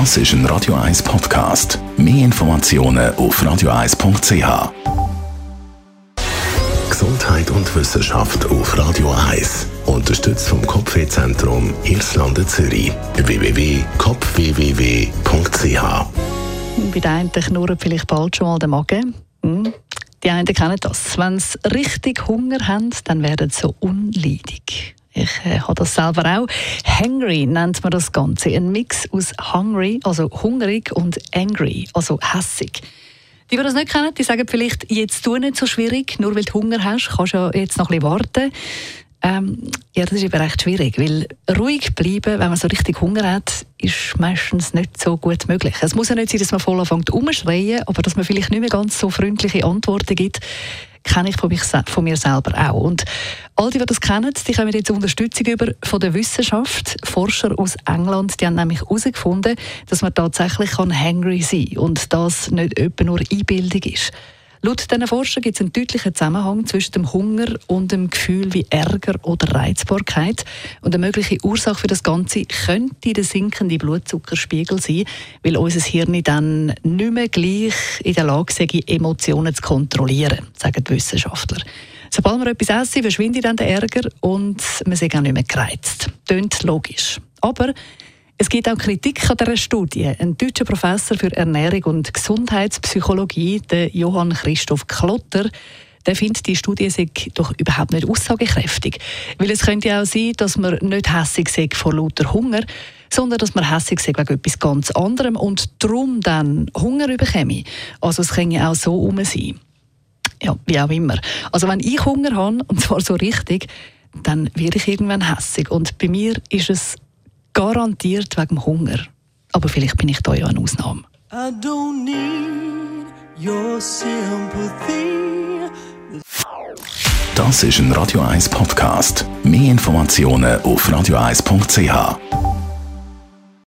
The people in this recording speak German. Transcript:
Das ist ein Radio 1 Podcast. Mehr Informationen auf radio1.ch. Gesundheit und Wissenschaft auf Radio 1. Unterstützt vom Kopfwehzentrum Irlande Zürich. www.kopfwww.ch. Bei den einen knurrt vielleicht bald schon mal der Magen. Hm. Die einen kennen das. Wenn sie richtig Hunger haben, dann werden sie so unleidig. Ich äh, habe das selber auch. Hangry nennt man das Ganze. Ein Mix aus hungry, also hungrig, und angry, also hässig. Die, die das nicht kennen, die sagen vielleicht, jetzt tu nicht so schwierig, nur weil du Hunger hast, kannst du ja jetzt noch ein bisschen warten. Ähm, ja, das ist eben recht schwierig, weil ruhig bleiben, wenn man so richtig Hunger hat, ist meistens nicht so gut möglich. Es muss ja nicht sein, dass man voll anfängt umschreien, aber dass man vielleicht nicht mehr ganz so freundliche Antworten gibt, kenne ich von, mich, von mir selber auch. Und all die, die das kennen, die kommen jetzt Unterstützung über von der Wissenschaft. Forscher aus England, die haben nämlich herausgefunden, dass man tatsächlich hangry sein kann und das nicht etwa nur Einbildung ist. Laut diesen Forschern gibt es einen deutlichen Zusammenhang zwischen dem Hunger und dem Gefühl wie Ärger oder Reizbarkeit. Und eine mögliche Ursache für das Ganze könnte der sinkende Blutzuckerspiegel sein, weil unser Hirn dann nicht mehr gleich in der Lage sei, Emotionen zu kontrollieren, sagen die Wissenschaftler. Sobald wir etwas essen, verschwindet dann der Ärger und man sich auch nicht mehr gereizt. Tönt logisch. Aber es gibt auch Kritik an dieser Studie. Ein deutscher Professor für Ernährung und Gesundheitspsychologie, der Johann Christoph Klotter, der findet, die Studie sei doch überhaupt nicht aussagekräftig. Weil es könnte auch sein, dass man nicht hässig sei vor lauter Hunger, sondern dass man hässig sei wegen etwas ganz anderem und darum dann Hunger bekäme. Also es kann ja auch so um sein. Ja, wie auch immer. Also wenn ich Hunger habe, und zwar so richtig, dann werde ich irgendwann hässig. Und bei mir ist es Garantiert wegen dem Hunger. Aber vielleicht bin ich da ja eine Ausnahme. I don't need your sympathy. Das ist ein Radio 1 Podcast. Mehr Informationen auf radio1.ch.